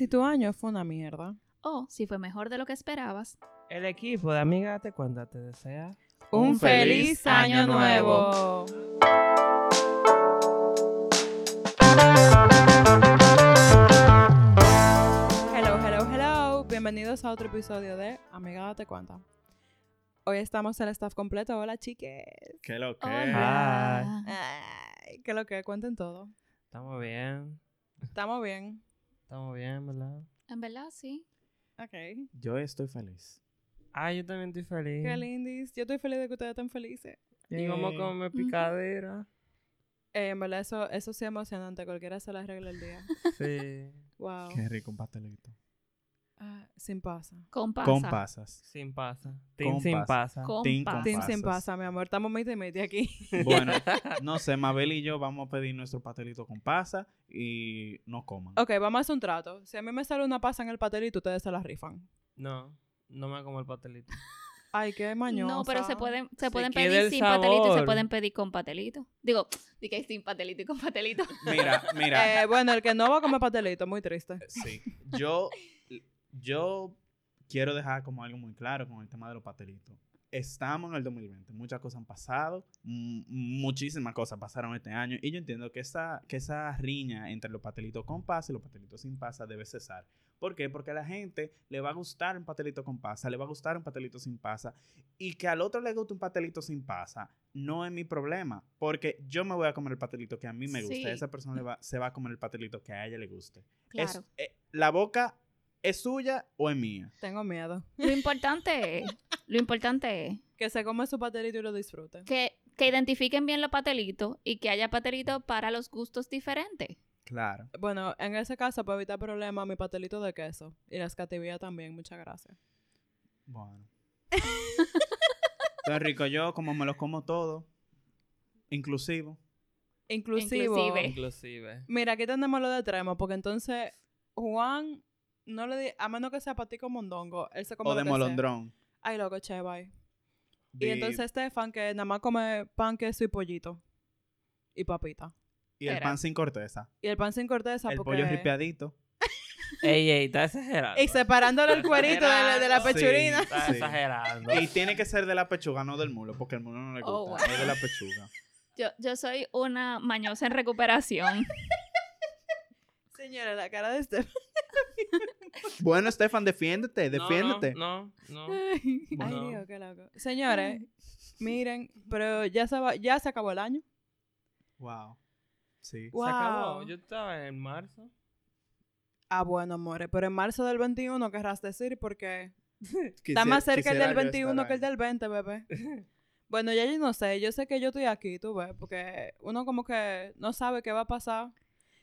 Si tu año fue una mierda. O si fue mejor de lo que esperabas. El equipo de Amiga Date Cuenta te desea Un feliz año nuevo. Hello, hello, hello. Bienvenidos a otro episodio de Amiga Date Cuenta. Hoy estamos el staff completo. Hola, chiques. ¿Qué lo que? Hola. Ay, ¿Qué lo que? Cuenten todo. Estamos bien, Estamos bien. Estamos bien, ¿verdad? En verdad, sí. Ok. Yo estoy feliz. Ah, yo también estoy feliz. Qué lindis. Yo estoy feliz de que ustedes estén felices. Y como Eh, come picadera. Eh, en verdad, eso, eso sí es emocionante. Cualquiera se la arregla el día. Sí. Wow. Qué rico un pastelito. Ah, sin pasa. Con pasa. Con pasas. Sin pasa. Team Con sin pasa. pasa. Con Team con pasa. Team sin pasas. pasa, mi amor. Estamos miti miti aquí. Bueno, no sé, Mabel y yo vamos a pedir nuestro pastelito con pasa y no coman. ok, vamos a hacer un trato. Si a mí me sale una pasa en el pastelito, ustedes se la rifan. No, no me como el pastelito. Ay, qué mañosa. No, pero se pueden, se Se pueden pedir el sin patelito y se sabor. pueden pedir con patelito. Digo, di que sin patelito y con patelito. Mira, mira. Eh, bueno, el que no va a comer pastelito, muy triste. Sí. Yo, yo quiero dejar como algo muy claro con el tema de los pastelitos. Estamos en el 2020, muchas cosas han pasado, muchísimas cosas pasaron este año y yo entiendo que esa, que esa riña entre los pastelitos con pasa y los pastelitos sin pasa debe cesar. ¿Por qué? Porque a la gente le va a gustar un pastelito con pasa, le va a gustar un pastelito sin pasa y que al otro le guste un pastelito sin pasa no es mi problema, porque yo me voy a comer el pastelito que a mí me gusta, Sí. y esa persona le va- se va a comer el pastelito que a ella le guste. Claro. Es- eh, ¿La boca es suya o es mía? Tengo miedo. Lo importante es, lo importante es Que se come su pastelito y lo disfrute. que, que identifiquen bien los patelitos y que haya patelitos para los gustos diferentes. Claro. Bueno, en ese caso, para evitar problemas, mi pastelito de queso. Y las cativillas también, muchas gracias. Bueno. Entonces, rico, yo como me los como todo, inclusivo. Inclusivo. Inclusive. Inclusive. Mira, aquí tenemos lo de Tremo, porque entonces Juan no le di, a menos que sea para ti con mondongo, él se come o lo de que sea. molondrón. Ay, loco, che, bye. Y entonces Estefan, que nada más come pan, queso y pollito. Y papita. y el Era. pan sin corteza. Y el pan sin corteza el porque... pollo ripiadito. Ey, ey, está exagerando. Y separándole el cuerito de la, de la Sí. pechurina. Está Sí. exagerando. Y tiene que ser de la pechuga, no del mulo, porque el mulo no le gusta. Oh, wow. Es de la pechuga. Yo, yo soy una mañosa en recuperación. Señora, la cara de Estefan. bueno, Estefan, defiéndete, defiéndete. No, no, no. Ay, Bueno. Dios, qué loco. Señores, miren, pero ya se, va, ya se acabó el año. Wow. Sí. Wow. Se acabó. Yo estaba en marzo. Ah, bueno, amores, pero en marzo del 21 querrás decir porque está más cerca el del yo 21 estar que el del 20, bebé. Bueno, ya yo no sé, yo sé que yo estoy aquí, tú ves, porque uno como que no sabe qué va a pasar.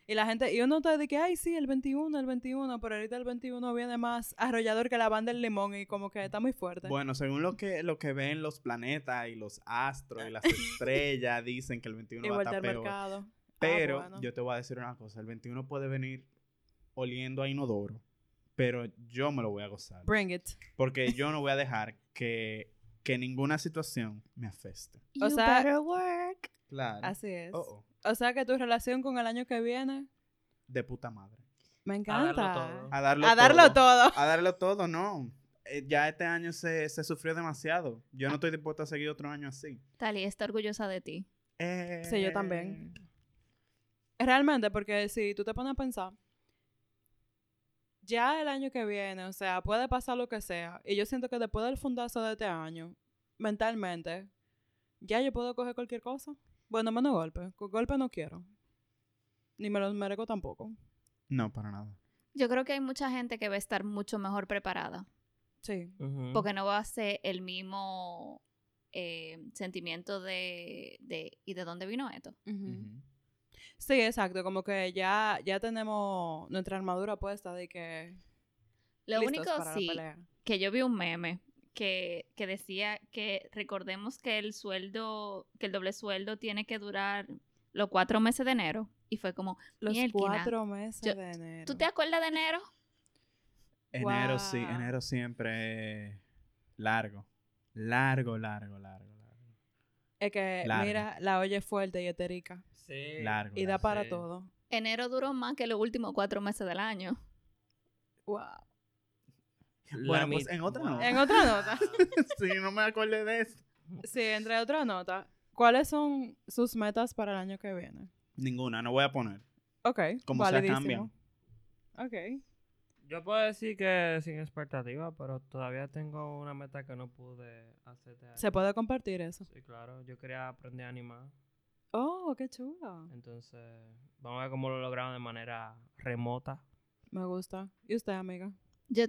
Y la gente, y uno te dice, ay, sí, el 21, el 21, pero ahorita el 21 viene más arrollador que la banda del limón y como que está muy fuerte. Bueno, según lo que, lo que ven los planetas y los astros y las estrellas, dicen que el 21 y va a estar peor. mercado. Ah, Pero bueno. yo te voy a decir una cosa, el 21 puede venir oliendo a inodoro, pero yo me lo voy a gozar. Bring it. Porque yo no voy a dejar que, que ninguna situación me afeste. O You sea- better work. Claro. Así es. Oh, oh. O sea que tu relación con el año que viene De puta madre. me A encanta. darlo todo. A darlo A darlo todo. A darlo todo, no. Eh, ya este año se, se sufrió demasiado. Yo no estoy dispuesto a seguir otro año así. Tali está orgullosa de ti. Eh, Sí, yo también. Realmente, porque si tú te pones a pensar, ya el año que viene, o sea, puede pasar lo que sea. Y yo siento que después del fundazo de este año, mentalmente, ya yo puedo coger cualquier cosa. Bueno, menos golpe. Con golpe no quiero. Ni me los merezco tampoco. No, para nada. Yo creo que hay mucha gente que va a estar mucho mejor preparada. Sí. Porque no va a ser el mismo eh, sentimiento de, de ¿y de dónde vino esto? Sí, exacto. Como que ya, ya tenemos nuestra armadura puesta de que... Lo único para la sí, pelea. que yo vi un meme que, que decía que recordemos que el sueldo, que el doble sueldo tiene que durar los cuatro meses de enero. Y fue como, Los cuatro meses Yo- de enero. ¿tú te acuerdas de enero? Enero sí, enero siempre es largo. Largo, largo, largo, largo. Es que, Largo. mira, la olla es fuerte y etérica. Sí. Largo. Y da largo. para Sí. todo. Enero duró más que los últimos cuatro meses del año. Wow. Bueno, pues en otra Wow. nota. En otra nota. sí, no me acordé de eso. Sí, entre otra nota. ¿Cuáles son sus metas para el año que viene? Ninguna, no voy a poner. Ok. Como validísimo. cambian. Ok. Yo puedo decir que sin expectativa, pero todavía tengo una meta que no pude hacer año. ¿Se puede compartir eso? Sí, claro. Yo quería aprender a animar. Oh, qué chulo. Entonces, vamos a ver cómo lo logramos de manera remota. Me gusta. ¿Y usted, amiga? Yo,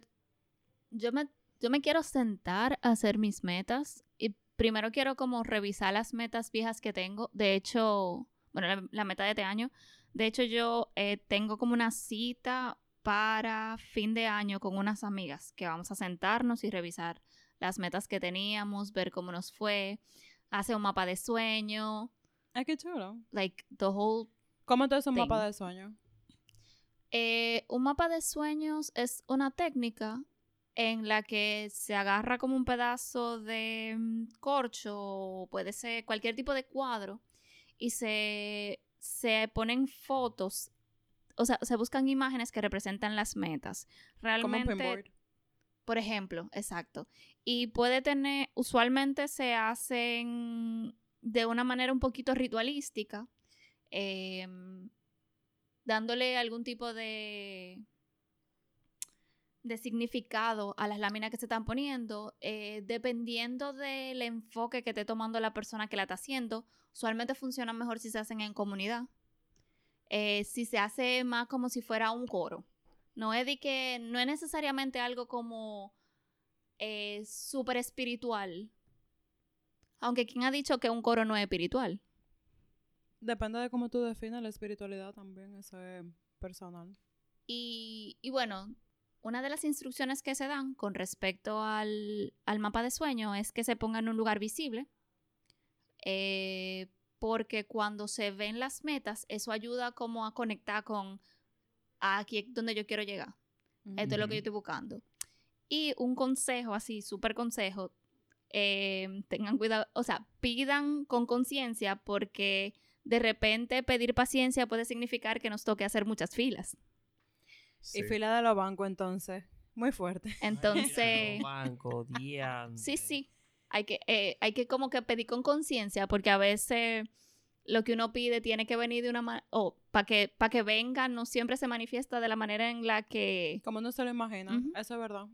yo, me, yo me quiero sentar a hacer mis metas y primero quiero como revisar las metas viejas que tengo. De hecho, bueno, la, la meta de este año. De hecho, yo eh, tengo como una cita para fin de año con unas amigas que vamos a sentarnos y revisar las metas que teníamos, ver cómo nos fue, hacer un mapa de sueño, Ay, qué chulo. like the whole ¿Cómo te es un mapa de sueño? Eh, un mapa de sueños es una técnica en la que se agarra como un pedazo de mm, corcho o puede ser cualquier tipo de cuadro y se, se ponen fotos, o sea, se buscan imágenes que representan las metas. Como un Realmente, por ejemplo, exacto. Y puede tener, usualmente se hacen de una manera un poquito ritualística, em, dándole algún tipo de, de significado a las láminas que se están poniendo, eh, dependiendo del enfoque que esté tomando la persona que la está haciendo, usualmente funcionan mejor si se hacen en comunidad. Eh, si se hace más como si fuera un coro. No es de que no es necesariamente algo como eh, súper espiritual. Aunque quien ha dicho que un coro no es espiritual. Depende de cómo tú defines la espiritualidad también. Eso es personal. Y, y bueno, una de las instrucciones que se dan con respecto al, al mapa de sueño es que se ponga en un lugar visible. eh, porque cuando se ven las metas, eso ayuda como a conectar con aquí es donde yo quiero llegar. Esto es lo que yo estoy buscando. Y un consejo, así, súper consejo, eh, tengan cuidado, o sea, pidan con conciencia porque de repente pedir paciencia puede significar que nos toque hacer muchas filas. Y fila de los bancos, entonces. Muy fuerte. Entonces, Banco, sí, sí, hay que, eh, hay que como que pedir con conciencia porque a veces lo que uno pide tiene que venir de una manera, o para que, para que venga, no siempre se manifiesta de la manera en la que... Como no se lo imagina. Ujú. Eso es verdad.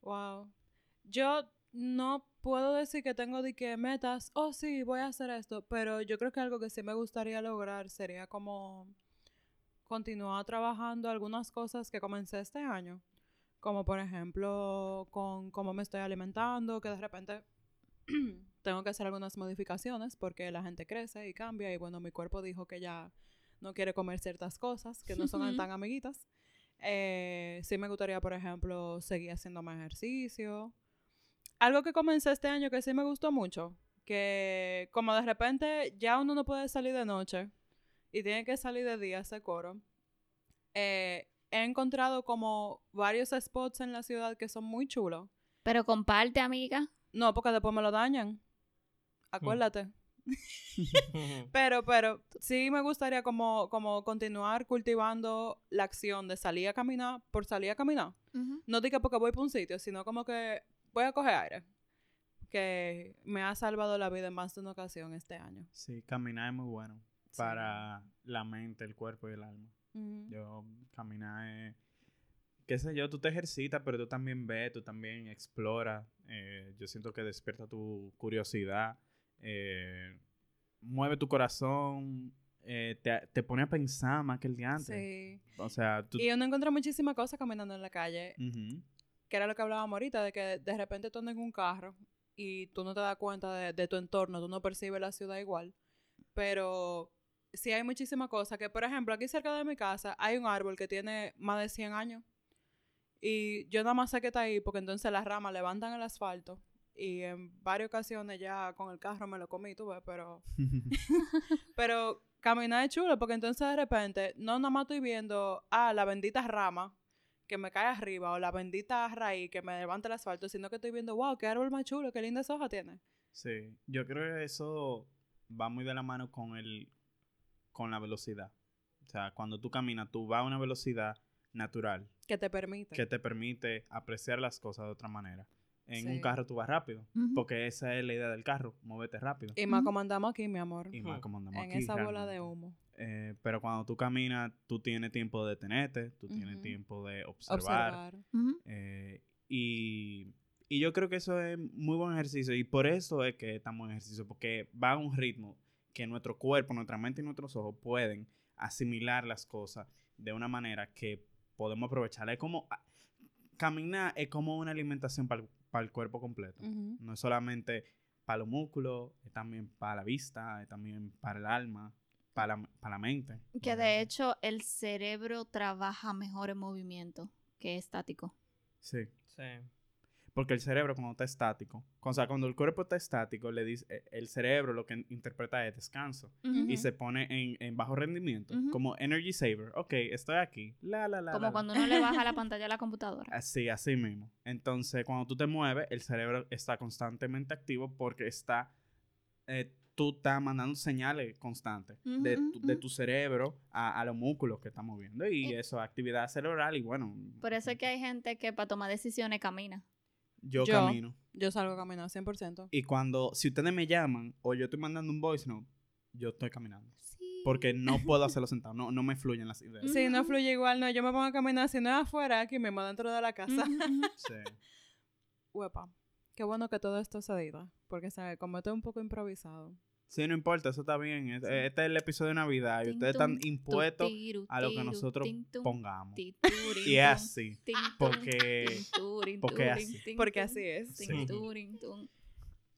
Wow. Yo no puedo decir que tengo de que metas, oh sí, voy a hacer esto, pero yo creo que algo que sí me gustaría lograr sería como continuar trabajando algunas cosas que comencé este año. Como por ejemplo, con cómo me estoy alimentando, que de repente tengo que hacer algunas modificaciones porque la gente crece y cambia y bueno, mi cuerpo dijo que ya no quiere comer ciertas cosas que no son tan amiguitas. Eh, sí me gustaría, por ejemplo, seguir haciendo más ejercicio. Algo que comencé este año que sí me gustó mucho, que como de repente ya uno no puede salir de noche y tiene que salir de día ese coro, eh, he encontrado como varios spots en la ciudad que son muy chulos. Pero comparte, amiga. No, porque después me lo dañan. Acuérdate. Pero, pero sí me gustaría como, como continuar cultivando la acción de salir a caminar por salir a caminar. No diga porque voy para un sitio, sino como que voy a coger aire. Que me ha salvado la vida en más de una ocasión este año. Sí, caminar es muy bueno Sí. para la mente, el cuerpo y el alma. Yo, caminar es... Qué sé yo, tú te ejercitas, pero tú también ves, tú también exploras. eh, yo siento que despierta tu curiosidad, eh, mueve tu corazón, eh, te, te pone a pensar más que el día antes. Sí. O sea, tú... Y uno encuentra muchísimas cosas caminando en la calle. Que era lo que hablábamos ahorita, de que de repente tú andas en un carro y tú no te das cuenta de, de tu entorno, tú no percibes la ciudad igual. Pero sí hay muchísimas cosas que, por ejemplo, aquí cerca de mi casa hay un árbol que tiene más de 100 años. Y yo nada más sé que está ahí porque entonces las ramas levantan el asfalto. Y en varias ocasiones ya con el carro me lo comí, tú ves, pero... Pero caminar es chulo porque entonces de repente no nada más estoy viendo, ah, la bendita rama que me cae arriba o la bendita raíz que me levanta el asfalto, sino que estoy viendo, wow, qué árbol más chulo, qué lindas hojas tiene. Sí, yo creo que eso va muy de la mano con el con la velocidad. O sea, cuando tú caminas, tú vas a una velocidad natural. Que te permite. que te permite apreciar las cosas de otra manera. En un carro tú vas rápido, porque esa es la idea del carro, moverte rápido. Y más Ujú. como andamos aquí, mi amor. Y más Ujú. como andamos en aquí, esa bola de humo. Eh, pero cuando tú caminas, tú tienes tiempo de detenerte, tú tienes tiempo de observar. Eh, y, y yo creo que eso es muy buen ejercicio. Y por eso es que es tan buen ejercicio, porque va a un ritmo que nuestro cuerpo, nuestra mente y nuestros ojos pueden asimilar las cosas de una manera que podemos aprovechar. Es como ah, caminar es como una alimentación para el cuerpo completo. No es solamente para los músculos, es también para la vista, es también para el alma, para la, para la mente. Que de hecho el cerebro trabaja mejor en movimiento que estático. Sí. Sí. Porque el cerebro cuando está estático, o sea, cuando el cuerpo está estático, le dice, eh, el cerebro lo que interpreta es descanso. Y se pone en, en bajo rendimiento, como energy saver. Ok, estoy aquí. La, la, la. Como la. cuando uno le baja la pantalla a la computadora. Así, así mismo. Entonces, cuando tú te mueves, el cerebro está constantemente activo porque está, eh, tú estás mandando señales constantes de, tu, de tu cerebro a, a los músculos que están moviendo. Y Y- eso, actividad cerebral y bueno. Por eso es que hay gente que para tomar decisiones camina. Yo, Yo- camino. Yo salgo a caminar 100%. Y cuando, si ustedes me llaman o yo estoy mandando un voice note, yo estoy caminando. Sí. Porque no puedo hacerlo sentado, no, no me fluyen las ideas. Sí, no fluye igual, no. Yo me pongo a caminar, si no es afuera, aquí mismo dentro de la casa. Sí. Huepa. Qué bueno que todo esto se diga. Porque, ¿sabes? Como esto es un poco improvisado. Sí, no importa, eso está bien. Este es el episodio de Navidad y ustedes están impuestos a lo que nosotros pongamos. Y es así. Porque- porque así. Porque así es. Sí.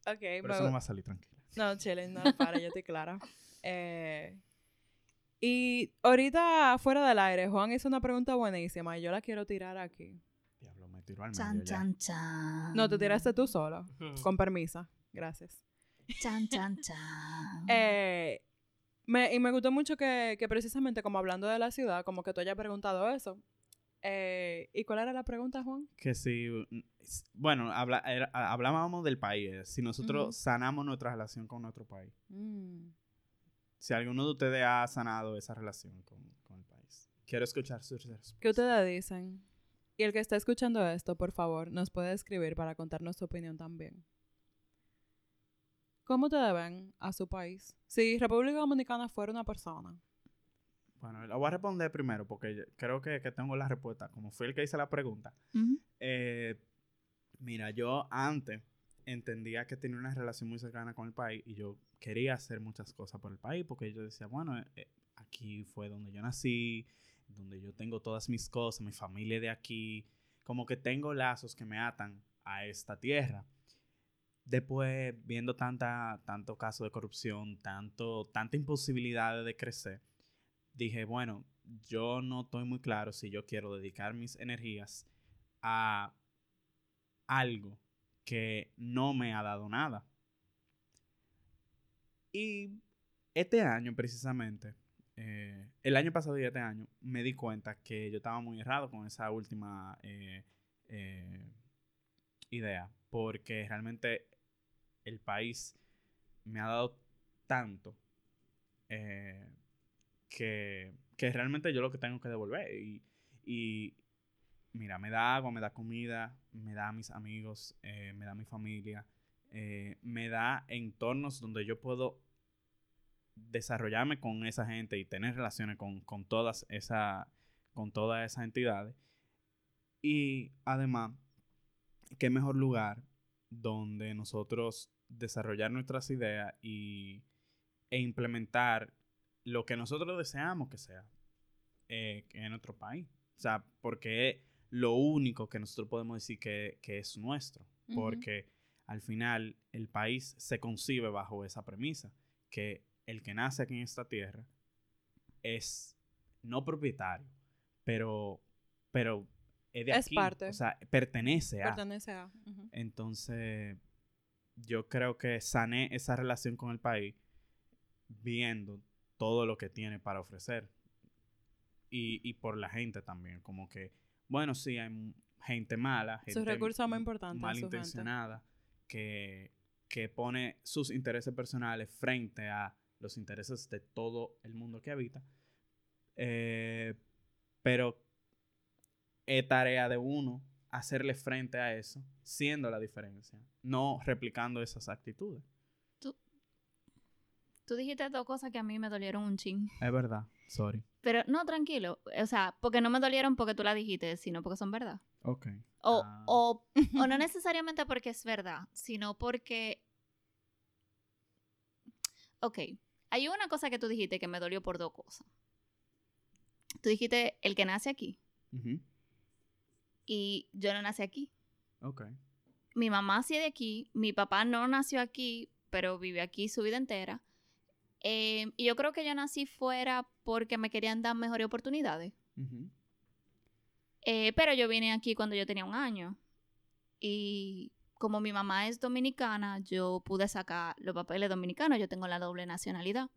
Ok, Pero eso no va a salir tranquila. No, chile, no, para, yo estoy clara. Eh, y ahorita, fuera del aire, Juan hizo una pregunta buenísima y yo la quiero tirar aquí. Diablo, me tiró al medio Chan, ya. chan, chan. No, te tiraste tú solo. Con permiso. Gracias. Chan, chan, chan. Eh, me, y me gustó mucho que, que precisamente como hablando de la ciudad, como que tú hayas preguntado eso. Eh, ¿Y cuál era la pregunta, Juan? Que si, mm, bueno, habla, era- a- hablábamos del país, si nosotros sanamos nuestra relación con nuestro país. Mm. Si alguno de ustedes ha sanado esa relación con, con el país. Quiero escuchar sus respuestas. ¿Qué ustedes dicen? Y el que está escuchando esto, por favor, nos puede escribir para contarnos su opinión también. ¿Cómo te ven a su país? Si República Dominicana fuera una persona. Bueno, la voy a responder primero porque creo que, que tengo la respuesta. Como fui el que hice la pregunta. Eh, mira, yo antes entendía que tenía una relación muy cercana con el país y yo quería hacer muchas cosas por el país porque yo decía, bueno, eh, eh, aquí fue donde yo nací, donde yo tengo todas mis cosas, mi familia de aquí, como que tengo lazos que me atan a esta tierra. Después, viendo tanta, tanto caso de corrupción, tanto, tanta imposibilidad de crecer, dije, bueno, yo no estoy muy claro si yo quiero dedicar mis energías a algo que no me ha dado nada. Y este año precisamente, eh, el año pasado y este año, me di cuenta que yo estaba muy errado con esa última eh, eh, idea, porque realmente el país me ha dado tanto eh, que, que realmente yo lo que tengo que devolver. Y, y mira, me da agua, me da comida, me da a mis amigos, eh, me da a mi familia, eh, me da entornos donde yo puedo desarrollarme con esa gente y tener relaciones con, con todas esa, con todas esas entidades. Y además, qué mejor lugar donde nosotros desarrollar nuestras ideas y, e implementar lo que nosotros deseamos que sea eh, en nuestro país. O sea, porque es lo único que nosotros podemos decir que, que es nuestro. Porque al final el país se concibe bajo esa premisa, que el que nace aquí en esta tierra es no propietario, pero, pero es de Es aquí. parte. O sea, pertenece a. Pertenece a. Entonces, yo creo que sané esa relación con el país viendo todo lo que tiene para ofrecer. Y, y por la gente también, como que, bueno, sí, hay gente mala, gente Sus recursos más importantes, malintencionada, que, que pone sus intereses personales frente a los intereses de todo el mundo que habita. Eh, pero es tarea de uno hacerle frente a eso, siendo la diferencia, no replicando esas actitudes. Tú dijiste dos cosas que a mí me dolieron un chin. Es verdad, sorry. Pero no, tranquilo. O sea, porque no me dolieron porque tú la dijiste, sino porque son verdad. Ok. O, Ah. o, o no necesariamente porque es verdad, sino porque... Ok, hay una cosa que tú dijiste que me dolió por dos cosas. Tú dijiste el que nace aquí. Y yo no nací aquí. Ok. Mi mamá sí es de aquí, mi papá no nació aquí, pero vive aquí su vida entera. Eh, y yo creo que yo nací fuera porque me querían dar mejores oportunidades. Eh, pero yo vine aquí cuando yo tenía un año. Y como mi mamá es dominicana, yo pude sacar los papeles dominicanos. Yo tengo la doble nacionalidad.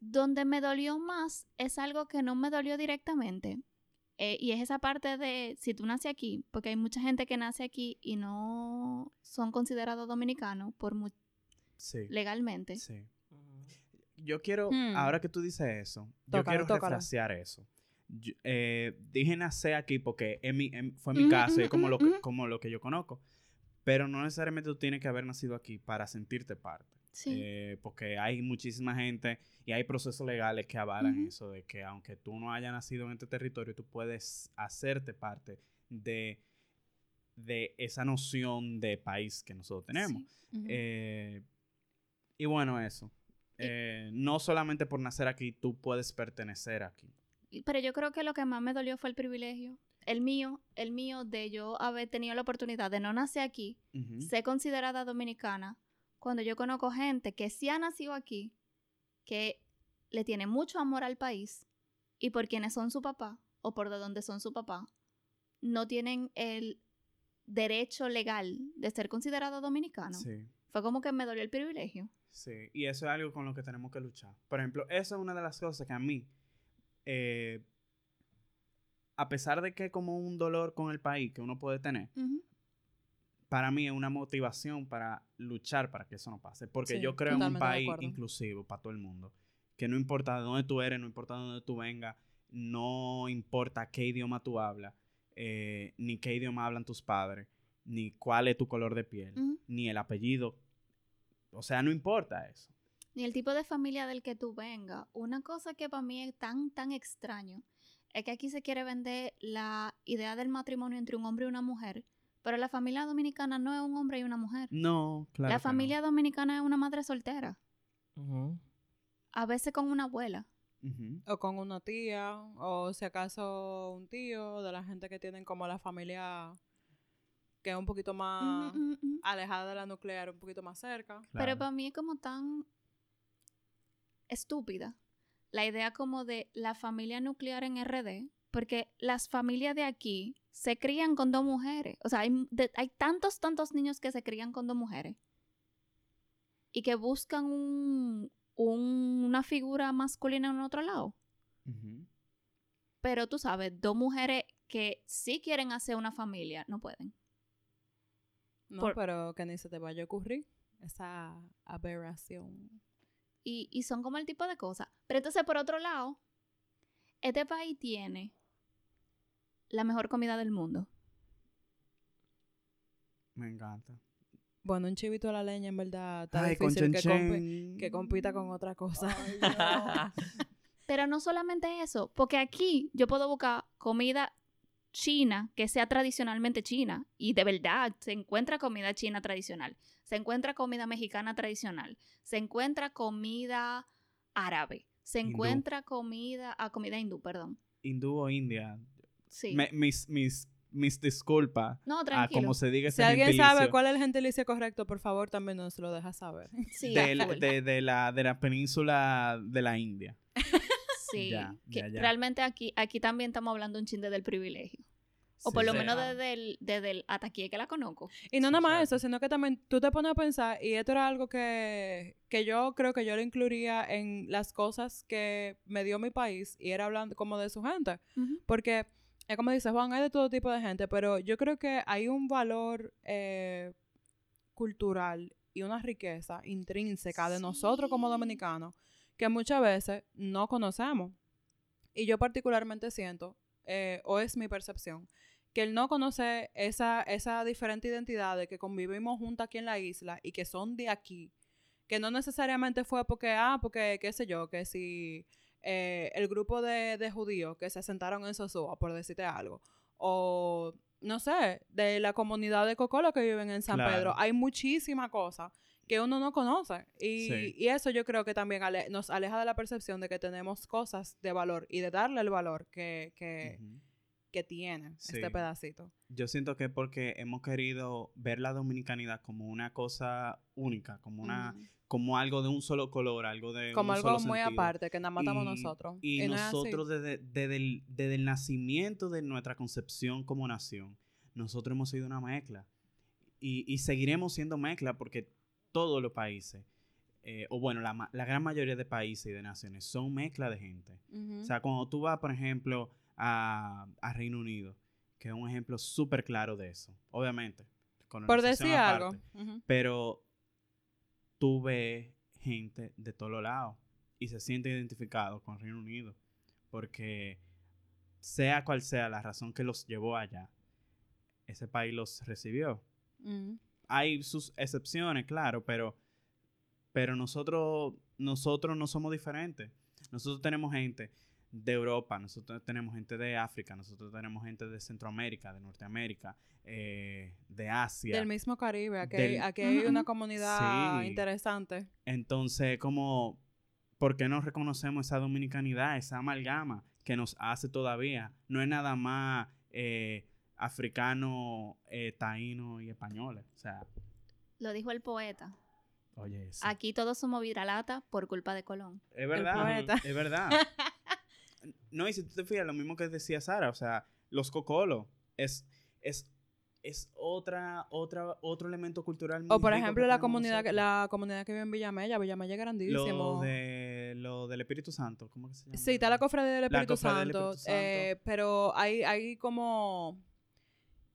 Donde me dolió más es algo que no me dolió directamente. Eh, y es esa parte de si tú naces aquí, porque hay mucha gente que nace aquí y no son considerados dominicanos por mu- Sí. legalmente. Sí. Yo quiero, Hmm. ahora que tú dices eso, yo quiero tócalo. refrasear eso. Yo- eh, dije nacer aquí porque mi- em- fue mi caso y como lo, que, como lo que yo conozco. Pero no necesariamente tú tienes que haber nacido aquí para sentirte parte. Sí. Eh, porque hay muchísima gente y hay procesos legales que avalan eso, de que aunque tú no hayas nacido en este territorio, tú puedes hacerte parte de, de esa noción de país que nosotros tenemos. Sí. Eh, y bueno, eso. Eh, no solamente por nacer aquí, tú puedes pertenecer aquí. Pero yo creo que lo que más me dolió fue el privilegio. El mío, el mío de yo haber tenido la oportunidad de no nacer aquí, ser considerada dominicana, cuando yo conozco gente que sí ha nacido aquí, que le tiene mucho amor al país y por quienes son su papá o por de donde son su papá, no tienen el derecho legal de ser considerado dominicano. Sí, Fue como que me dolió el privilegio. sí. Y eso es algo con lo que tenemos que luchar. Por ejemplo, eso es una de las cosas que a mí, eh, a pesar de que es como un dolor con el país que uno puede tener. Para mí es una motivación para luchar para que eso no pase. Porque Sí, yo creo en un país inclusivo para todo el mundo. Que no importa de dónde tú eres, no importa de dónde tú vengas, no importa qué idioma tú hablas, eh, ni qué idioma hablan tus padres, ni cuál es tu color de piel, ni el apellido. O sea, no importa eso. Ni el tipo de familia del que tú vengas. Una cosa que para mí es tan, tan extraño es que aquí se quiere vender la idea del matrimonio entre un hombre y una mujer, pero la familia dominicana no es un hombre y una mujer. No, claro. la no. familia dominicana es una madre soltera, a veces con una abuela. O con una tía, o si acaso un tío, de la gente que tienen como la familia que es un poquito más alejada de la nuclear, un poquito más cerca. Pero para mí es como tan estúpida la idea como de la familia nuclear en RD, porque las familias de aquí se crían con dos mujeres. O sea, hay, de- hay tantos, tantos niños que se crían con dos mujeres y que buscan un- un- una figura masculina en otro lado. Pero tú sabes, dos mujeres que sí quieren hacer una familia, no pueden. No, Por- pero que ni se te vaya a ocurrir esa aberración. Y, y son como el tipo de cosas. Pero entonces, por otro lado, este país tiene la mejor comida del mundo. Me encanta. Bueno, un chivito a la leña en verdad está Ay, con difícil que, compi- Chen que compita con otra cosa. Pero no solamente eso, porque aquí yo puedo buscar comida china que sea tradicionalmente china y de verdad se encuentra comida china tradicional, se encuentra comida mexicana tradicional, se encuentra comida árabe, se Hindú. encuentra comida, ah, comida hindú, perdón. Hindú o India. Sí. Me- mis, mis, mis disculpas no, a tranquilo. como se diga si ese alguien sabe cuál es el gentilicio correcto, por favor, también nos lo deja saber. Sí, del- a full. de, de la, de la península de la India. Sí, Ya, que ya, ya. realmente aquí, aquí también estamos hablando un chinde del privilegio. O Sí, por lo sí. menos desde el, desde el hasta aquí es que la conozco. Y no Sí, nada más eso, sino que también tú te pones a pensar, y esto era algo que, que yo creo que yo lo incluiría en las cosas que me dio mi país, y era hablando como de su gente. Porque, es como dice Juan, hay de todo tipo de gente, pero yo creo que hay un valor eh, cultural y una riqueza intrínseca de nosotros como dominicanos que muchas veces no conocemos. Y yo particularmente siento, eh, o es mi percepción, que él no conoce esa, esa diferente identidad de que convivimos juntos aquí en la isla y que son de aquí, que no necesariamente fue porque, ah, porque, qué sé yo, que si eh, el grupo de, de judíos que se sentaron en Sosúa, por decirte algo, o no sé, de la comunidad de Cocolo que viven en San Claro. Pedro, hay muchísimas cosas que uno no conoce. Y, Sí. y eso yo creo que también ale- nos aleja de la percepción de que tenemos cosas de valor y de darle el valor que, que. Que tiene Sí. este pedacito. Yo siento que es porque hemos querido ver la dominicanidad como una cosa única, como una como algo de un solo color, algo de Como un algo solo muy sentido. aparte, que nada más estamos Y- nosotros. Y, nosotros desde, desde, el, desde el nacimiento de nuestra concepción como nación, nosotros hemos sido una mezcla. Y, y seguiremos siendo mezcla porque todos los países, eh, o bueno, la, la gran mayoría de países y de naciones son mezcla de gente. O sea, cuando tú vas, por ejemplo, a, a Reino Unido, que es un ejemplo súper claro de eso, obviamente. Por colonización decir algo. Pero tú ves gente de todos lados y se siente identificado con Reino Unido. Porque sea cual sea la razón que los llevó allá, ese país los recibió. Ujú. Hay sus excepciones, claro, pero, pero nosotros, nosotros no somos diferentes. Nosotros tenemos gente de Europa, nosotros tenemos gente de África, nosotros tenemos gente de Centroamérica, de Norteamérica, eh, de Asia. Del mismo Caribe. Aquí, Del- hay, aquí hay Ujú, una comunidad Sí. interesante. Entonces, como, ¿por qué no reconocemos esa dominicanidad, esa amalgama que nos hace todavía? No es nada más eh, africano, eh, taíno y españoles. O sea, Lo dijo el poeta. oye, eso. Aquí todos somos viralata por culpa de Colón. es verdad, poeta. es verdad. no, y si tú te fijas, lo mismo que decía Sara, o sea, los cocolos es, es, es otra, otra, otro elemento cultural muy O por ejemplo la comunidad, nosotros. la comunidad que vive en Villamella. Villamella es grandísimo. Lo, de, lo del Espíritu Santo, ¿cómo que se llama? Sí, está la cofradía del La Espíritu, del Santo, Espíritu Santo. eh, pero hay, hay como...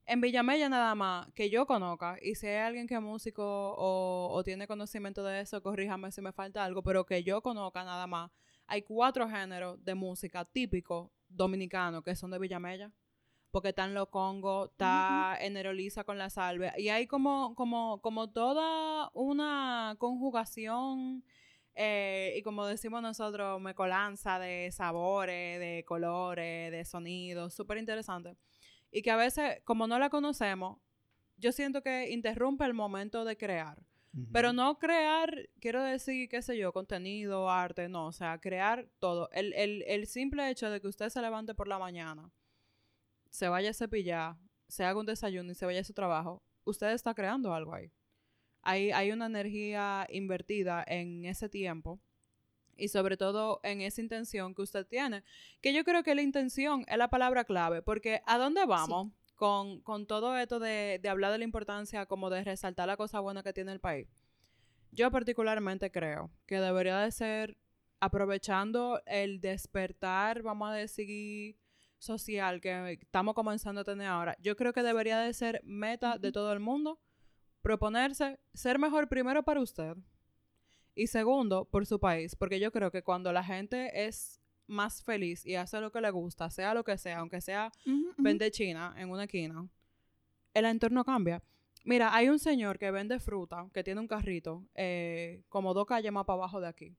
En Villamella nada más, que yo conozca, y si hay alguien que es músico o, o tiene conocimiento de eso, corríjame si me falta algo, pero que yo conozca nada más, hay cuatro géneros de música típicos dominicanos que son de Villamella. Porque están los congos, está Eneroliza con la salve, y hay como, como, como toda una conjugación eh, y como decimos nosotros, mecolanza de sabores, de colores, de sonidos, súper interesante. Y que a veces, como no la conocemos, yo siento que interrumpe el momento de crear. Pero no crear, quiero decir, qué sé yo, contenido, arte, no, o sea, crear todo. El, el, el simple hecho de que usted se levante por la mañana, se vaya a cepillar, se haga un desayuno y se vaya a su trabajo, usted está creando algo ahí. Hay, hay una energía invertida en ese tiempo y sobre todo en esa intención que usted tiene, que yo creo que la intención es la palabra clave, porque ¿a dónde vamos con, con todo esto de, de hablar de la importancia como de resaltar la cosa buena que tiene el país? Yo particularmente creo que debería de ser aprovechando el despertar, vamos a decir, social que estamos comenzando a tener ahora. Yo creo que debería de ser meta de todo el mundo proponerse ser mejor primero para usted y segundo por su país, porque yo creo que cuando la gente es más feliz y hace lo que le gusta, sea lo que sea, aunque sea vende china en una esquina, el entorno cambia. Mira, hay un señor que vende fruta, que tiene un carrito, eh, como dos calles más para abajo de aquí.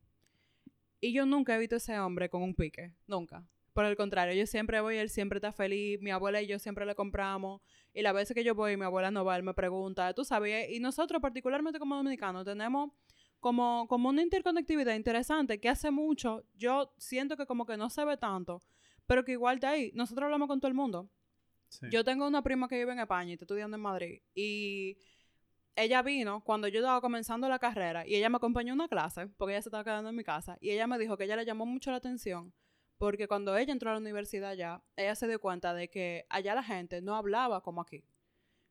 Y yo nunca he visto ese hombre con un pique, nunca. Por el contrario, yo siempre voy, él siempre está feliz, mi abuela y yo siempre le compramos, y las veces que yo voy, mi abuela no va, él me pregunta, tú sabes, y nosotros particularmente como dominicanos tenemos como, como una interconectividad interesante que hace mucho, yo siento que como que no se ve tanto, pero que igual está ahí. Nosotros hablamos con todo el mundo. Sí. Yo tengo una prima que vive en España y está estudiando en Madrid. Y ella vino cuando yo estaba comenzando la carrera y ella me acompañó a una clase porque ella se estaba quedando en mi casa. Y ella me dijo que ella le llamó mucho la atención porque cuando ella entró a la universidad allá, ella se dio cuenta de que allá la gente no hablaba como aquí.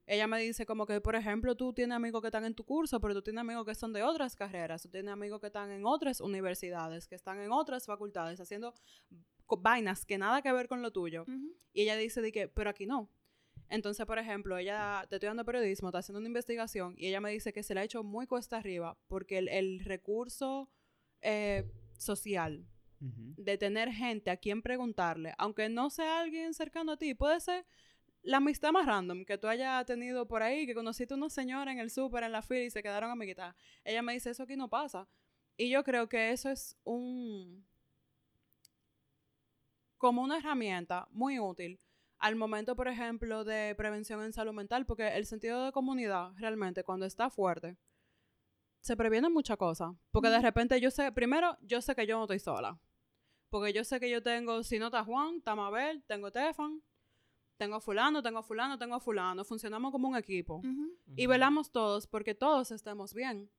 Ella me dice como que, por ejemplo, tú tienes amigos que están en tu curso, pero tú tienes amigos que son de otras carreras, tú tienes amigos que están en otras universidades, que están en otras facultades, haciendo vainas que nada que ver con lo tuyo. Y ella dice de que, pero aquí no. Entonces, por ejemplo, ella está estudiando periodismo, está haciendo una investigación y ella me dice que se le ha hecho muy cuesta arriba porque el, el recurso eh, social de tener gente a quien preguntarle, aunque no sea alguien cercano a ti, puede ser la amistad más random que tú hayas tenido por ahí, que conociste a una señora en el súper, en la fila y se quedaron amiguitas. Ella me dice, eso aquí no pasa. Y yo creo que eso es un... como una herramienta muy útil al momento, por ejemplo, de prevención en salud mental, porque el sentido de comunidad realmente cuando está fuerte, se previenen muchas cosas. Porque de repente yo sé, primero, yo sé que yo no estoy sola. Porque yo sé que yo tengo, si no está Juan, está Mabel, tengo Stefan, tengo a fulano, tengo a fulano, tengo a fulano. Funcionamos como un equipo. Y velamos todos porque todos estemos bien.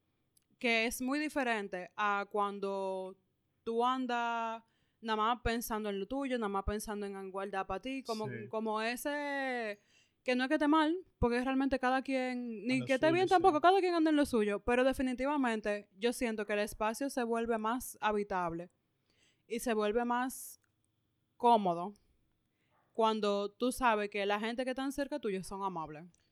Que es muy diferente a cuando tú andas nada más pensando en lo tuyo, nada más pensando en igualdad para ti, como, Sí. como ese que no es que esté mal, porque realmente cada quien, ni que esté bien sí. tampoco, cada quien anda en lo suyo, pero definitivamente yo siento que el espacio se vuelve más habitable y se vuelve más cómodo cuando tú sabes que la gente que están cerca tuyo son amables.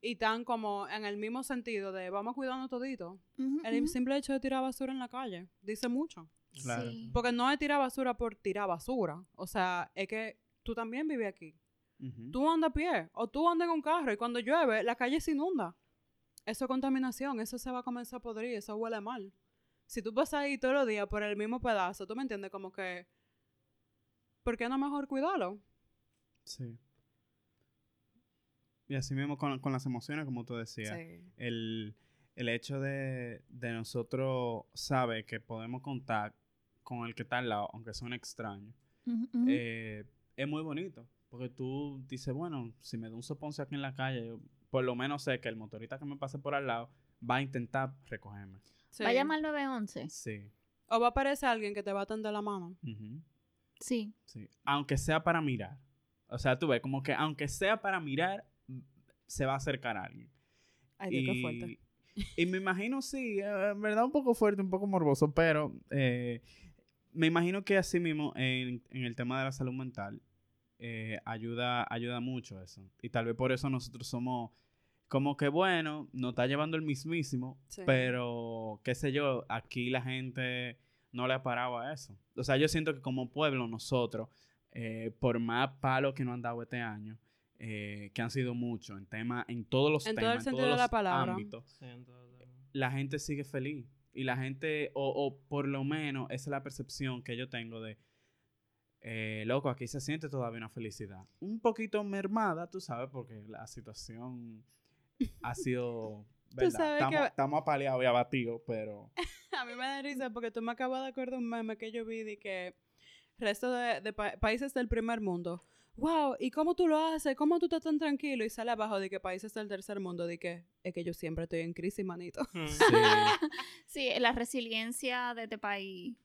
Y están como en el mismo sentido de vamos cuidando todito. El simple hecho de tirar basura en la calle dice mucho. Claro. Sí. Porque no es tirar basura por tirar basura. O sea, es que tú también vives aquí. Ujú. Tú andas a pie o tú andas en un carro y cuando llueve la calle se inunda. Eso es contaminación, eso se va a comenzar a podrir, eso huele mal. Si tú pasas ahí todos los días por el mismo pedazo, tú me entiendes como que... ¿Por qué no mejor cuidarlo? Sí. Y así mismo con, con las emociones, como tú decías. Sí. el, el hecho de, de nosotros saber que podemos contar con el que está al lado, aunque sea un extraño, Ujú, ujú. eh, es muy bonito. Porque tú dices, bueno, si me da un soponcio aquí en la calle, yo por lo menos sé que el motorista que me pase por al lado va a intentar recogerme. Sí. Va a llamar al 911. Sí. O va a aparecer alguien que te va a tender la mano. Sí. sí. Aunque sea para mirar. O sea, tú ves, como que aunque sea para mirar, se va a acercar a alguien. Ay, Dios, qué fuerte. Y me imagino, sí, en verdad un poco fuerte, un poco morboso, pero eh, me imagino que así mismo en, en el tema de la salud mental eh, ayuda, ayuda mucho eso. Y tal vez por eso nosotros somos como que, bueno, nos está llevando el mismísimo, Sí. pero qué sé yo, aquí la gente no le ha parado a eso. O sea, yo siento que como pueblo nosotros, eh, por más palos que nos han dado este año, eh, que han sido muchos en tema, en todos los En todo el en sentido todos de la los palabra. ámbitos, Sí, entonces, la gente sigue feliz. Y la gente, o, o por lo menos, esa es la percepción que yo tengo de, eh, loco, aquí se siente todavía una felicidad. Un poquito mermada, tú sabes, porque la situación ha sido... ¿verdad? sabes que- Estamos, estamos apaleados y abatidos, pero... A mí me da risa porque tú me acabas de acordar un meme que yo vi de que resto de, de pa- países del primer mundo. Wow, ¿y cómo tú lo haces? ¿Cómo tú estás tan tranquilo? Y sale abajo de que países del tercer mundo, de que es que yo siempre estoy en crisis, manito. mm, Sí. Sí, la resiliencia de este país.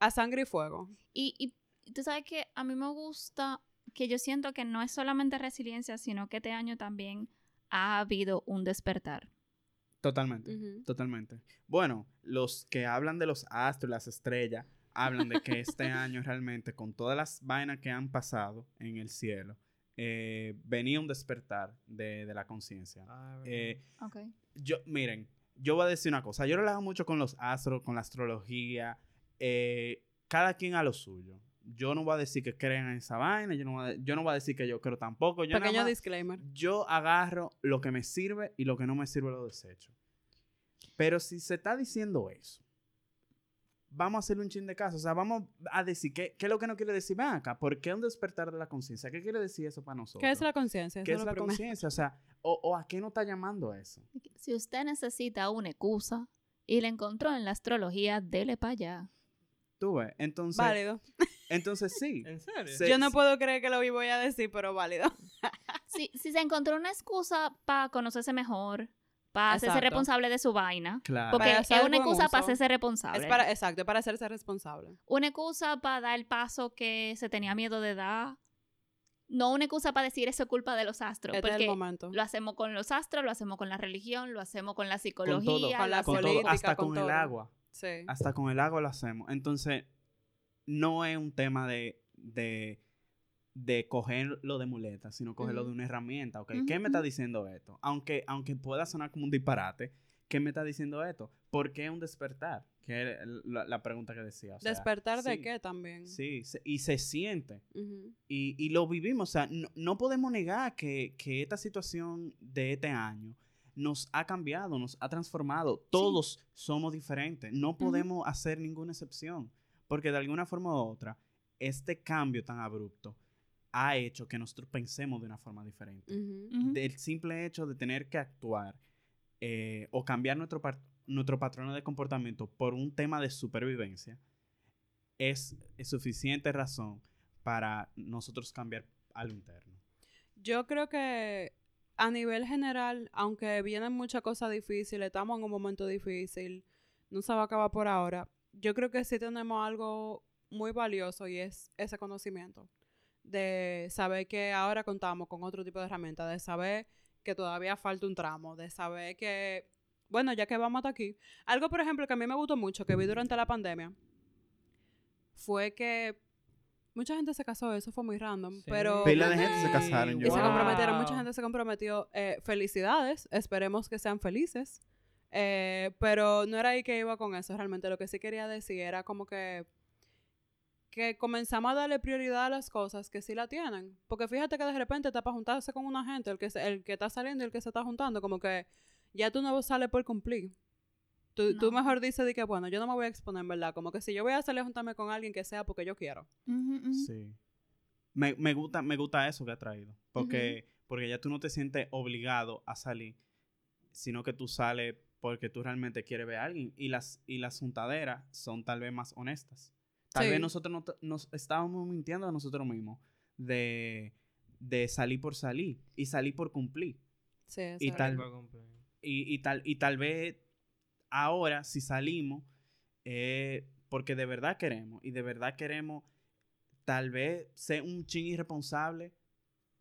A sangre y fuego. Y, y tú sabes que a mí me gusta que yo siento que no es solamente resiliencia, sino que este año también ha habido un despertar. Totalmente. Totalmente. Bueno, los que hablan de los astros, las estrellas, hablan de que este año realmente, con todas las vainas que han pasado en el cielo, eh, venía un despertar de, de la conciencia. ah. Eh, Ok. yo, miren, yo voy a decir una cosa. Yo relajo mucho con los astros, con la astrología. eh, cada quien a lo suyo. Yo no voy a decir que crean en esa vaina. Yo no voy a, yo no voy a decir que yo creo tampoco. Yo nada Pequeño más- disclaimer. yo agarro lo que me sirve y lo que no me sirve lo desecho. Pero si se está diciendo eso, vamos a hacerle un chin de caso. O sea, vamos a decir qué, qué es lo que no quiere decir. Ven acá, ¿por qué un despertar de la conciencia? ¿Qué quiere decir eso para nosotros? ¿Qué es la conciencia? ¿Qué es la conciencia? O sea, o, o a qué no está llamando eso? Si usted necesita una excusa y la encontró en la astrología, dele para allá. Tú ves. Entonces, Válido. entonces sí. ¿En serio? Se- Yo no puedo creer que lo voy a decir, pero válido. Si, si se encontró una excusa para conocerse mejor, para hacerse Exacto. responsable de su vaina, Claro. porque es una excusa para hacerse responsable. Es para, exacto, es para hacerse responsable. Una excusa para dar el paso que se tenía miedo de dar. No una excusa para decir eso es culpa de los astros. Este es el porque momento. lo hacemos con los astros, lo hacemos con la religión, lo hacemos con la con psicología, todo. con la Con hacemos todo, política, hasta con con, el agua. Sí. hasta con el agua lo hacemos. Entonces, no es un tema de, de, de cogerlo de muleta, sino cogerlo de una herramienta. ¿Qué me está diciendo esto? Aunque, aunque pueda sonar como un disparate, ¿qué me está diciendo esto? ¿Por qué un despertar? Que la, la pregunta que decía. o sea, ¿Despertar de sí, qué también? Sí, se- y se siente. Y, y lo vivimos. O sea, no, no podemos negar que, que esta situación de este año nos ha cambiado, nos ha transformado. Todos somos diferentes. No podemos hacer ninguna excepción. Porque de alguna forma u otra, este cambio tan abrupto ha hecho que nosotros pensemos de una forma diferente. Del simple hecho de tener que actuar eh, o cambiar nuestro, nuestro patrón de comportamiento por un tema de supervivencia es, es suficiente razón para nosotros cambiar algo interno. Yo creo que a nivel general, aunque vienen muchas cosas difíciles, estamos en un momento difícil, no se va a acabar por ahora, yo creo que sí tenemos algo muy valioso y es ese conocimiento de saber que ahora contamos con otro tipo de herramientas, de saber que todavía falta un tramo, de saber que, bueno, ya que vamos hasta aquí, algo por ejemplo que a mí me gustó mucho, que vi durante la pandemia, fue que mucha gente se casó, eso fue muy random, Sí. pero... Pila de gente se casaron, Y se comprometieron, mucha gente se comprometió. Eh, felicidades, esperemos que sean felices. Eh, pero no era ahí que iba con eso, realmente lo que sí quería decir era como que que comenzamos a darle prioridad a las cosas que sí la tienen. Porque fíjate que de repente está para juntarse con una gente, el que, se- el que está saliendo y el que se está juntando, como que ya tú no sales por cumplir. Tú, tú mejor dices de que, bueno, yo no me voy a exponer, en verdad. Como que si yo voy a salir a juntarme con alguien que sea porque yo quiero. Sí. Me, me gusta, me gusta eso que ha traído. Porque, porque ya tú no te sientes obligado a salir, sino que tú sales porque tú realmente quieres ver a alguien. Y las, y las juntaderas son tal vez más honestas. Tal Sí. vez nosotros no nos estábamos mintiendo a nosotros mismos de, de salir por salir y salir por cumplir. Sí, eso Y tal- verdad. Por cumplir. Y, y tal, y tal vez ahora, si salimos, eh, porque de verdad queremos, y de verdad queremos tal vez ser un ching irresponsable,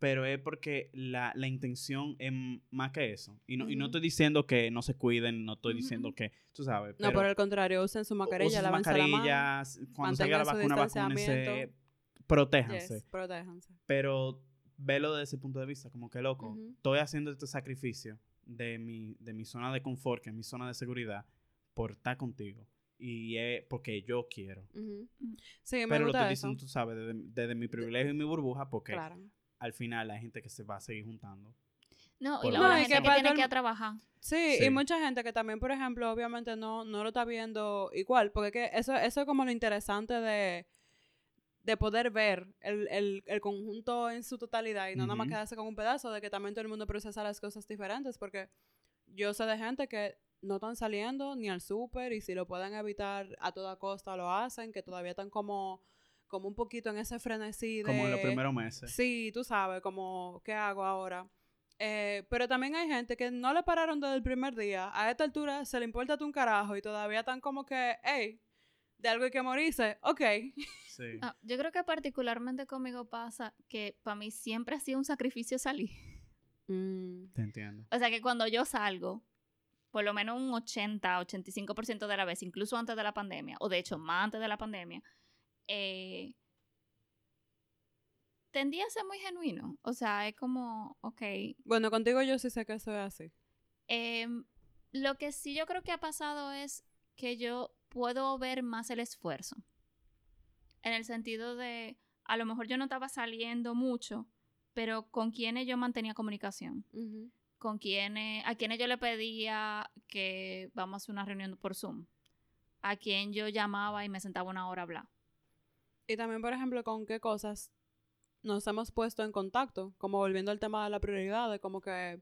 pero es porque la, la intención es más que eso. Y no, y no estoy diciendo que no se cuiden, no estoy diciendo que, tú sabes. No, por el contrario, usen su mascarilla, la mano. cuando salga la vacuna, vacúnense, protéjanse. Yes, protéjanse. Pero velo desde ese punto de vista, como que loco, estoy haciendo este sacrificio de mi, de mi zona de confort, que es mi zona de seguridad, por estar contigo. Y es porque yo quiero. Sí, me Pero lo gusta estoy eso. diciendo, tú sabes, desde, desde mi privilegio y mi burbuja, porque Claro. Al final hay gente que se va a seguir juntando. No, y la, gente No, y que que tiene el que ir mu- a trabajar. Sí, Sí. y mucha gente que también, por ejemplo, obviamente no, no lo está viendo igual, porque que eso, eso es como lo interesante de, de poder ver el, el, el conjunto en su totalidad y no nada más quedarse con un pedazo, de que también todo el mundo procesa las cosas diferentes, porque yo sé de gente que no están saliendo ni al súper y si lo pueden evitar a toda costa lo hacen, que todavía están como, como un poquito en ese frenesí de... Como en los primeros meses. Sí, tú sabes, como, ¿qué hago ahora? Eh, pero también hay gente que no le pararon desde el primer día. A esta altura se le importa tú un carajo y todavía están como que, hey, de algo hay que morirse. Ok. Sí. Ah, yo creo que particularmente conmigo pasa que para mí siempre ha sido un sacrificio salir. Mm, Te entiendo. O sea que cuando yo salgo, por lo menos un 80, 85% de la vez, incluso antes de la pandemia, o de hecho más antes de la pandemia, eh, tendía a ser muy genuino. O sea, es como, ok. Bueno, contigo yo sí sé que eso es así. em, lo que sí yo creo que ha pasado es que yo puedo ver más el esfuerzo. En el sentido de, a lo mejor yo no estaba saliendo mucho, pero con quienes yo mantenía comunicación. con quienes, a quienes yo le pedía que vamos a hacer una reunión por Zoom, a quien yo llamaba y me sentaba una hora a hablar. Y también, por ejemplo, con qué cosas nos hemos puesto en contacto, como volviendo al tema de la prioridad, de como que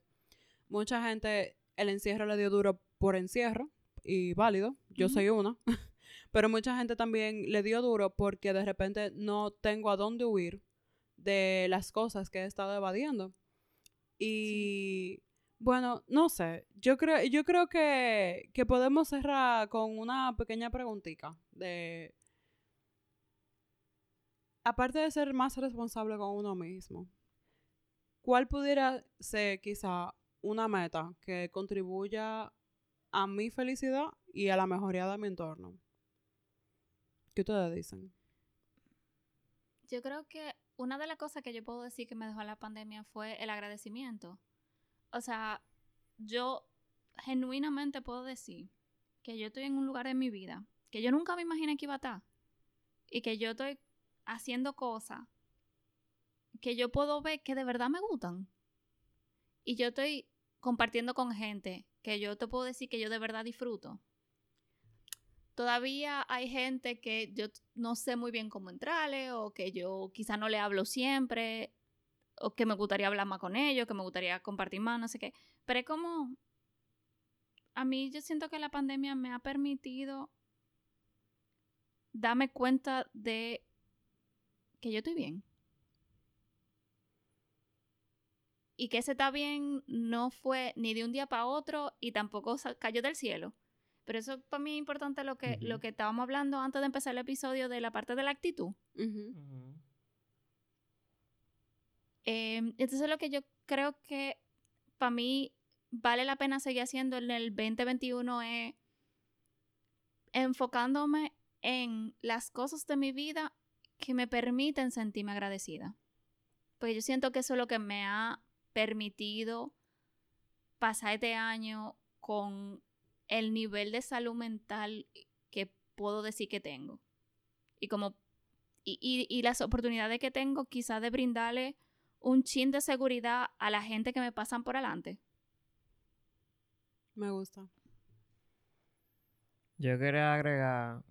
mucha gente el encierro le dio duro por encierro y válido, yo soy una, pero mucha gente también le dio duro porque de repente no tengo a dónde huir de las cosas que he estado evadiendo. Y bueno, no sé, yo creo, yo creo que, que podemos cerrar con una pequeña preguntita de aparte de ser más responsable con uno mismo, ¿cuál pudiera ser quizá una meta que contribuya a mi felicidad y a la mejoría de mi entorno? ¿Qué ustedes dicen? Yo creo que una de las cosas que yo puedo decir que me dejó la pandemia fue el agradecimiento. O sea, yo genuinamente puedo decir que yo estoy en un lugar en mi vida que yo nunca me imaginé que iba a estar. Y que yo estoy haciendo cosas que yo puedo ver que de verdad me gustan. Y yo estoy compartiendo con gente que yo te puedo decir que yo de verdad disfruto. Todavía hay gente que yo no sé muy bien cómo entrarle o que yo quizá no le hablo siempre o que me gustaría hablar más con ellos, que me gustaría compartir más, no sé qué. Pero es como, a mí yo siento que la pandemia me ha permitido darme cuenta de que yo estoy bien. Y que ese está bien no fue ni de un día para otro y tampoco cayó del cielo. Pero eso para mí es importante lo que, lo que estábamos hablando antes de empezar el episodio de la parte de la actitud. Em, entonces lo que yo creo que para mí vale la pena seguir haciendo en el 2021 es enfocándome en las cosas de mi vida que me permiten sentirme agradecida. Porque yo siento que eso es lo que me ha permitido pasar este año con el nivel de salud mental que puedo decir que tengo. Y como y, y, las oportunidades que tengo quizás de brindarle un chin de seguridad a la gente que me pasan por adelante. Me gusta. Yo quería agregar,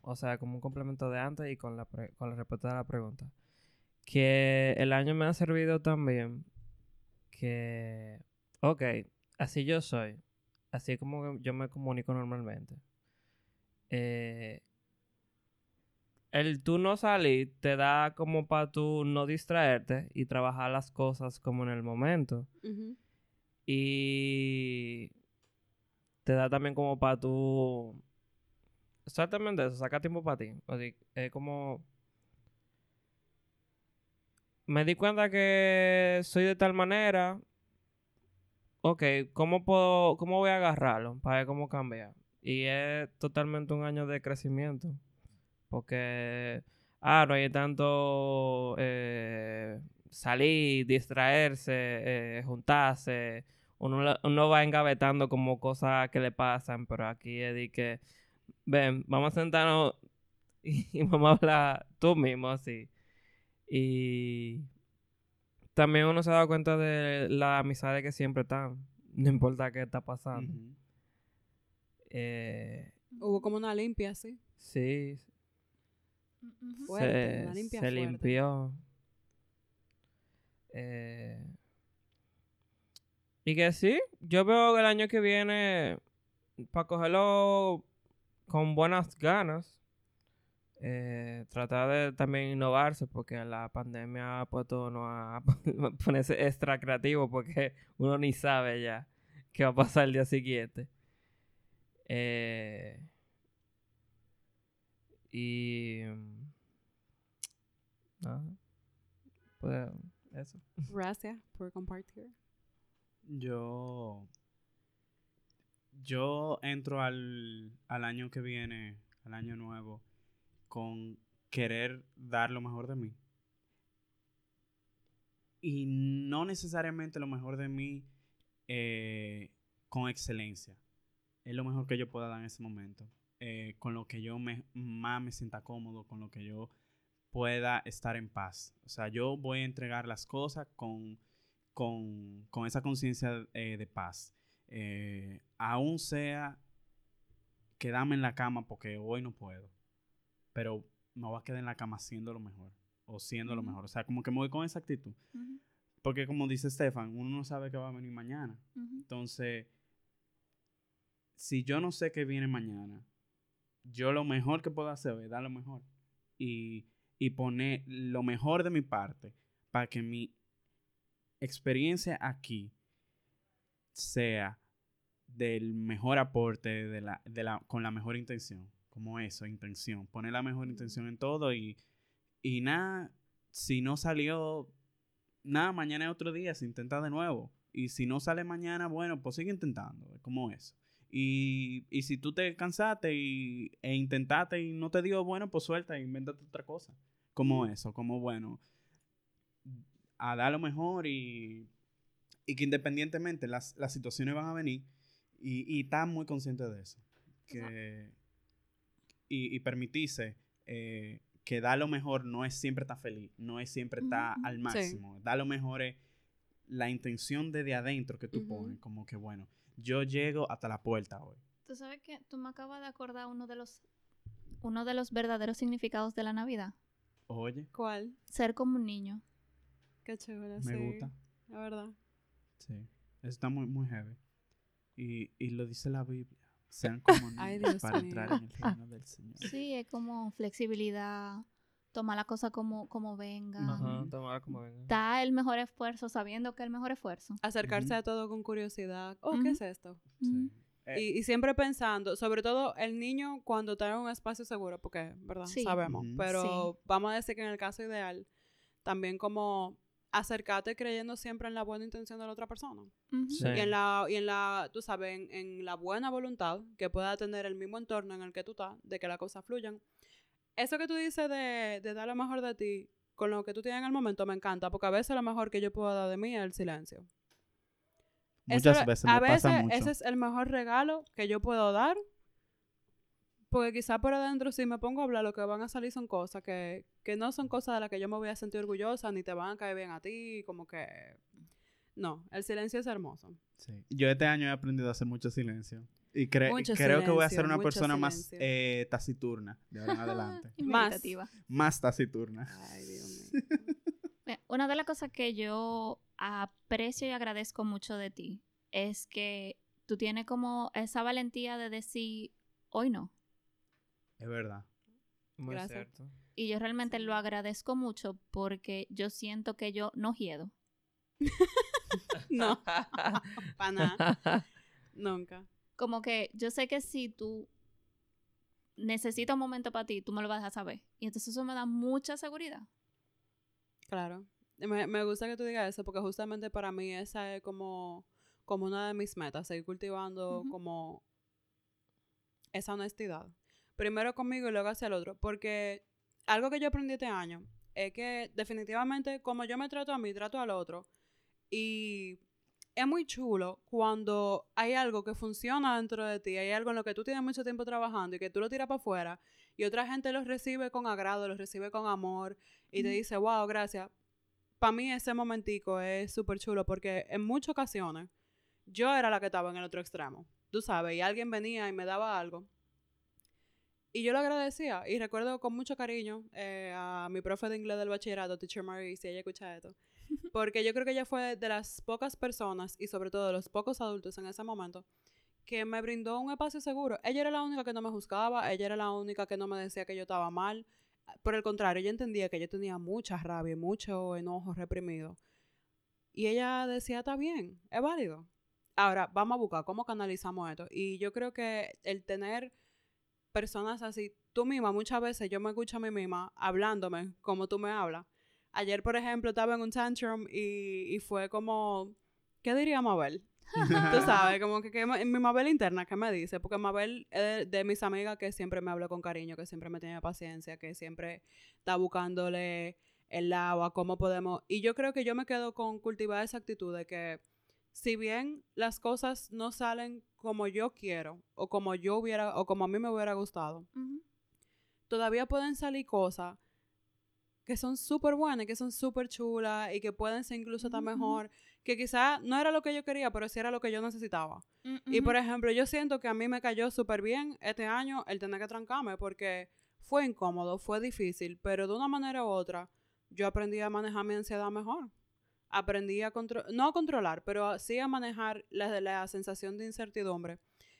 o sea, como un complemento de antes y con la, con la respuesta a la pregunta, que el año me ha servido también que, ok, así yo soy, así como yo me comunico normalmente. Eh, el tú no salir te da como para tú no distraerte y trabajar las cosas como en el momento. Y te da también como para tú... Exactamente eso, saca tiempo para ti. es como... Me di cuenta que soy de tal manera. Ok, ¿cómo puedo, cómo voy a agarrarlo para ver cómo cambia? Y es totalmente un año de crecimiento. Porque, ah, no hay tanto eh, salir, distraerse, eh, juntarse. Uno, uno, va engavetando como cosas que le pasan, pero aquí es de que, ven, vamos a sentarnos y, vamos a hablar tú mismo así. Y también uno se da cuenta de las amistades que siempre están, no importa qué está pasando. Eh, Hubo como una limpia, sí. Sí, se, limpió. Eh, y que sí, yo veo que el año que viene, para cogerlo con buenas ganas, eh, tratar de también innovarse, porque la pandemia ha puesto uno a ponerse extra creativo, porque uno ni sabe ya qué va a pasar el día siguiente. Eh, y. Nada. Pues eso. Gracias por compartir. Yo. Yo entro al, al año que viene, al año nuevo, con querer dar lo mejor de mí. Y no necesariamente lo mejor de mí eh, con excelencia. Es lo mejor que yo pueda dar en ese momento. Eh, con lo que yo me, más me sienta cómodo, con lo que yo pueda estar en paz. O sea, yo voy a entregar las cosas con, con, con esa conciencia eh, de paz. Eh, aún sea quedarme en la cama porque hoy no puedo, pero me voy a quedar en la cama siendo lo mejor o siendo lo mejor. O sea, como que me voy con esa actitud. Porque como dice Stefan, uno no sabe qué va a venir mañana. Entonces, si yo no sé qué viene mañana, yo lo mejor que puedo hacer es dar lo mejor. Y, y poner lo mejor de mi parte para que mi experiencia aquí sea del mejor aporte de la, de la, con la mejor intención. Como eso, intención. Poner la mejor intención en todo y, y nada, si no salió, nada, mañana es otro día, se intenta de nuevo. Y si no sale mañana, bueno, pues sigue intentando, como eso. Y, y si tú te cansaste y, e intentaste y no te dio bueno, pues suelta e invéntate otra cosa. Como eso, como bueno, a dar lo mejor y, y que independientemente las, las situaciones van a venir Y, y está muy consciente de eso. Que, y, y permitirse eh, que da lo mejor no es siempre estar feliz, no es siempre estar al Sí. máximo. Da lo mejor es la intención desde adentro que tú pones, como que bueno, yo llego hasta la puerta hoy. Tú sabes que tú me acabas de acordar uno de los uno de los verdaderos significados de la Navidad. Oye, ¿Cuál? Ser como un niño. Qué chévere, me sí. gusta. La verdad. Sí, eso está muy, muy heavy. Y, y lo dice la Biblia. Sean como Ay, Dios para mío. entrar en el reino del Señor. Sí, es como flexibilidad, tomar la cosa como, como venga. Ajá, tomar como venga. Da el mejor esfuerzo sabiendo que el mejor esfuerzo. Acercarse a todo con curiosidad. Oh. ¿qué es esto? Eh, Y, y siempre pensando, sobre todo el niño cuando está en un espacio seguro, porque, ¿verdad? Sí. Sabemos. Pero vamos a decir que en el caso ideal, también como acercarte creyendo siempre en la buena intención de la otra persona. Sí. Y en la, y en la, tú sabes, en, en la buena voluntad que pueda tener el mismo entorno en el que tú estás, de que las cosas fluyan. Eso que tú dices de, de dar lo mejor de ti con lo que tú tienes en el momento me encanta, porque a veces lo mejor que yo puedo dar de mí es el silencio. Eso- muchas veces me a veces pasa mucho. ese es el mejor regalo que yo puedo dar. Porque quizá por adentro si me pongo a hablar lo que van a salir son cosas que, que no son cosas de las que yo me voy a sentir orgullosa ni te van a caer bien a ti, como que no, el silencio es hermoso. Sí. Yo este año he aprendido a hacer mucho silencio. Y cre- Mucho creo que voy a ser una persona más eh, taciturna de ahora en adelante. Y Más. más taciturna. Ay, Dios mío. Una de las cosas que yo aprecio y agradezco mucho de ti es que tú tienes como esa valentía de decir, hoy no. Es verdad. Muy Gracias. cierto. Y yo realmente Sí. lo agradezco mucho porque yo siento que yo no hiedo. No, para nada, nunca. Como que yo sé que si tú necesitas un momento para ti, tú me lo vas a saber. Y entonces eso me da mucha seguridad. Claro. Me, me gusta que tú digas eso porque justamente para mí esa es como, como una de mis metas, seguir cultivando como esa honestidad. Primero conmigo y luego hacia el otro. Porque algo que yo aprendí este año es que definitivamente como yo me trato a mí, trato al otro. Y es muy chulo cuando hay algo que funciona dentro de ti, hay algo en lo que tú tienes mucho tiempo trabajando y que tú lo tiras para afuera y otra gente lo recibe con agrado, lo recibe con amor y te dice, wow, gracias. Para mí ese momentico es súper chulo porque en muchas ocasiones yo era la que estaba en el otro extremo, tú sabes, y alguien venía y me daba algo. Y yo lo agradecía y recuerdo con mucho cariño eh, a mi profe de inglés del bachillerato, Teacher Marie, si ella escucha esto. Porque yo creo que ella fue de las pocas personas y sobre todo de los pocos adultos en ese momento que me brindó un espacio seguro. Ella era la única que no me juzgaba, ella era la única que no me decía que yo estaba mal. Por el contrario, ella entendía que yo tenía mucha rabia y mucho enojo reprimido. Y ella decía, está bien, es válido. Ahora, vamos a buscar cómo canalizamos esto. Y yo creo que el tener personas así, tú misma, muchas veces yo me escucho a mí misma hablándome como tú me hablas. Ayer, por ejemplo, estaba en un tantrum y, y fue como, ¿qué diría Mabel? Tú sabes, como que, que mi Mabel interna, ¿qué me dice? Porque Mabel es de, de mis amigas que siempre me habla con cariño, que siempre me tiene paciencia, que siempre está buscándole el lado a cómo podemos. Y yo creo que yo me quedo con cultivar esa actitud de que si bien las cosas no salen como yo quiero, o como yo hubiera, o como a mí me hubiera gustado, todavía pueden salir cosas que son súper buenas, que son súper chulas y que pueden ser incluso hasta mejor, que quizás no era lo que yo quería, pero sí era lo que yo necesitaba. Y Ujú. por ejemplo, yo siento que a mí me cayó súper bien este año el tener que trancarme porque fue incómodo, fue difícil, pero de una manera u otra yo aprendí a manejar mi ansiedad mejor. Aprendí a controlar, no a controlar, pero sí a manejar la, la sensación de incertidumbre.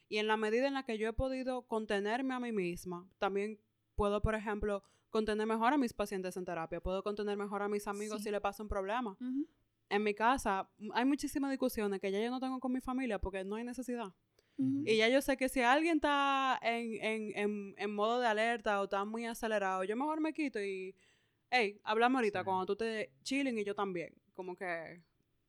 Y en la medida en la que yo he podido contenerme a mí misma, también puedo, por ejemplo, contener mejor a mis pacientes en terapia, puedo contener mejor a mis amigos Sí. si le pasa un problema Ujú. en mi casa m- hay muchísimas discusiones que ya yo no tengo con mi familia porque no hay necesidad. Ujú. Y ya yo sé que si alguien está en, en, en, en modo de alerta o está muy acelerado, yo mejor me quito y, hey, hablamos ahorita Sí. cuando tú te chilling y yo también. Como que,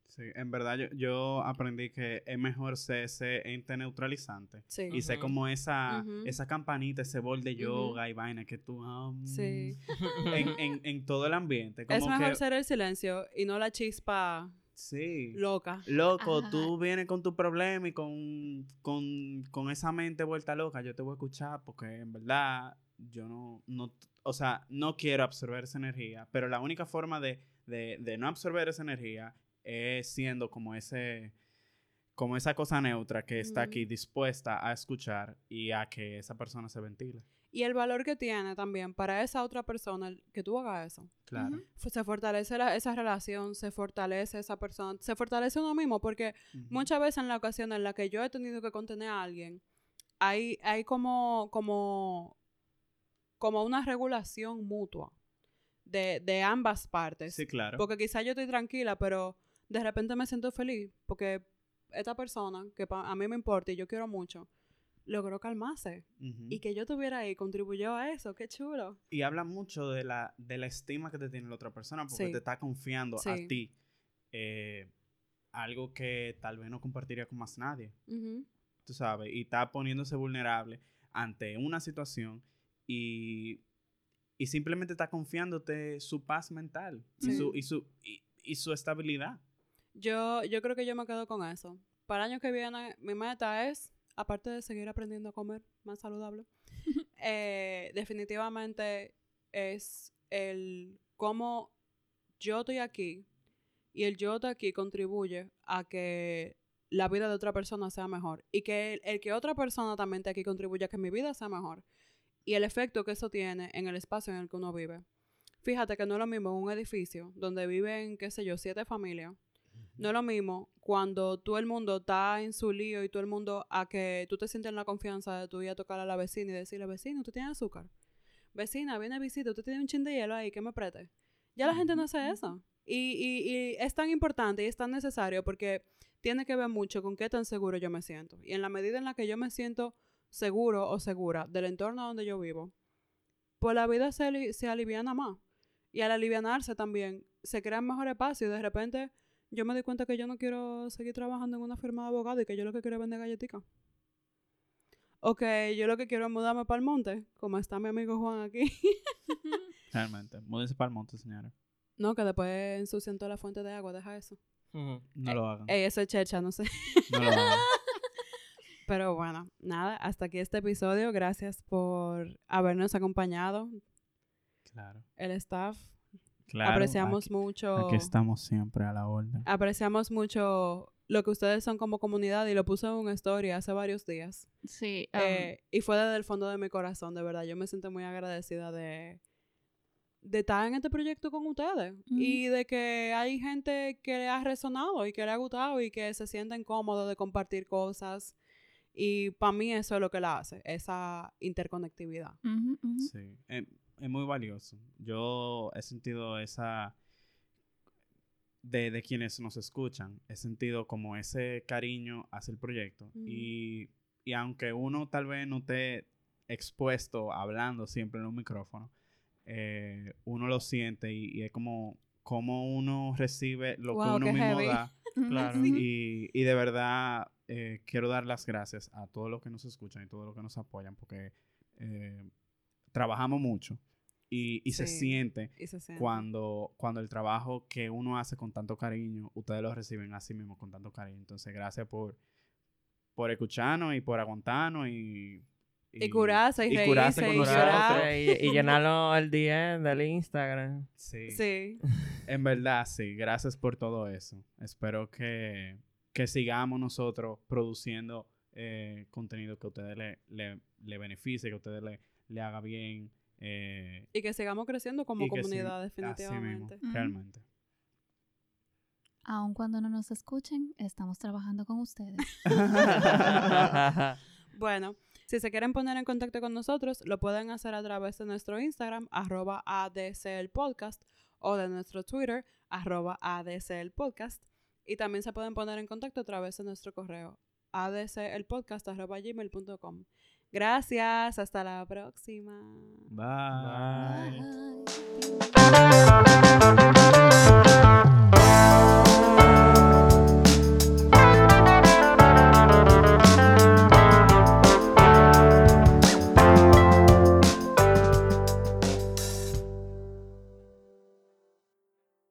Sí, en verdad yo, yo aprendí que es mejor ser ese ente neutralizante. sí. Y sé Ujú. como esa, esa campanita, ese bol de yoga y vaina que tú... mm, Sí. En, en, en todo el ambiente. Es mejor que, ser el silencio y no la chispa Sí. loca. Loco, Ajá. tú vienes con tu problema y con, con, con esa mente vuelta loca, yo te voy a escuchar porque en verdad yo no, no, o sea, no quiero absorber esa energía, pero la única forma de, de, de no absorber esa energía es siendo como ese, como esa cosa neutra que está aquí dispuesta a escuchar y a que esa persona se ventile. Y el valor que tiene también para esa otra persona que tú hagas eso. Claro. Se fortalece la- esa relación, se fortalece esa persona, se fortalece uno mismo, porque muchas veces en la ocasión en la que yo he tenido que contener a alguien, hay, hay como, como, como una regulación mutua de, de ambas partes. Sí, claro. Porque quizá yo estoy tranquila, pero de repente me siento feliz porque esta persona que a mí me importa y yo quiero mucho, logró calmarse. Y que yo estuviera ahí contribuyó a eso. Qué chulo. Y habla mucho de la, de la estima que te tiene la otra persona porque Sí. te está confiando a ti eh, algo que tal vez no compartiría con más nadie, tú sabes, y está poniéndose vulnerable ante una situación y, y simplemente está confiándote su paz mental y, su, y, su, y, y su estabilidad. Yo, yo creo que yo me quedo con eso. Para el año que viene, mi meta es, aparte de seguir aprendiendo a comer más saludable, eh, definitivamente es el cómo yo estoy aquí y el yo estoy aquí contribuye a que la vida de otra persona sea mejor y que el, el que otra persona también esté aquí contribuye a que mi vida sea mejor y el efecto que eso tiene en el espacio en el que uno vive. Fíjate que no es lo mismo un edificio donde viven, qué sé yo, siete familias no es lo mismo cuando todo el mundo está en su lío y todo el mundo a que tú te sientes en la confianza de tú ir a tocar a la vecina y decirle, vecino, ¿tú tienes azúcar? Vecina, viene a visita, ¿tú tienes un chin de hielo ahí que me preste? Ya la gente no hace eso. Y, y, y es tan importante y es tan necesario porque tiene que ver mucho con qué tan seguro yo me siento. Y en la medida en la que yo me siento seguro o segura del entorno donde yo vivo, pues la vida se, ali- se aliviana más. Y al alivianarse también se crean mejores espacios y de repente yo me di cuenta que yo no quiero seguir trabajando en una firma de abogado y que yo lo que quiero es vender galletitas. O que yo lo que quiero es mudarme para el monte, como está mi amigo Juan aquí. Realmente. Múdense para el monte, señora. no, que después ensucian toda la fuente de agua, deja eso. No lo hagan. Ey, eso es checha, no sé. No lo hagan. Pero bueno, nada, hasta aquí este episodio. Gracias por habernos acompañado, Claro. el staff. Claro. Apreciamos aquí, mucho. aquí estamos siempre a la orden. Apreciamos mucho lo que ustedes son como comunidad y lo puse en una story hace varios días. Sí. um, Eh, y fue desde el fondo de mi corazón, de verdad. Yo me siento muy agradecida de, de estar en este proyecto con ustedes. Y de que hay gente que le ha resonado y que le ha gustado y que se sienten cómodos de compartir cosas. Y para mí eso es lo que la hace, esa interconectividad. Sí, es, es muy valioso. Yo he sentido esa, de, de quienes nos escuchan, he sentido como ese cariño hacia el proyecto. Ujú. y, y aunque uno tal vez no esté expuesto hablando siempre en un micrófono, eh, uno lo siente y, y es como, como uno recibe lo que uno mismo heavy. da. Claro. Sí. Y, y de verdad eh, quiero dar las gracias a todos los que nos escuchan y todos los que nos apoyan porque eh, trabajamos mucho y, y se Sí. siente Y se siente. cuando, cuando el trabajo que uno hace con tanto cariño, ustedes lo reciben así mismo con tanto cariño. Entonces, gracias por, por escucharnos y por aguantarnos y... Y curarse y curarse reírse con y nosotros. llorar. Y, y llenarlo el DM del Instagram. Sí. Sí. En verdad, sí. Gracias por todo eso. Espero que, que sigamos nosotros produciendo eh, contenido que a ustedes le, le, le beneficie, que a ustedes le, le haga bien. eh, Y que sigamos creciendo como sí, comunidad, así mismo, definitivamente. Ujú. realmente. Aun cuando no nos escuchen, estamos trabajando con ustedes. Bueno, si se quieren poner en contacto con nosotros, lo pueden hacer a través de nuestro Instagram, arroba ADCLpodcast, o de nuestro Twitter, arroba ADCLpodcast. Y también se pueden poner en contacto a través de nuestro correo, gmail.com. Gracias, hasta la próxima. Bye. Bye. Bye.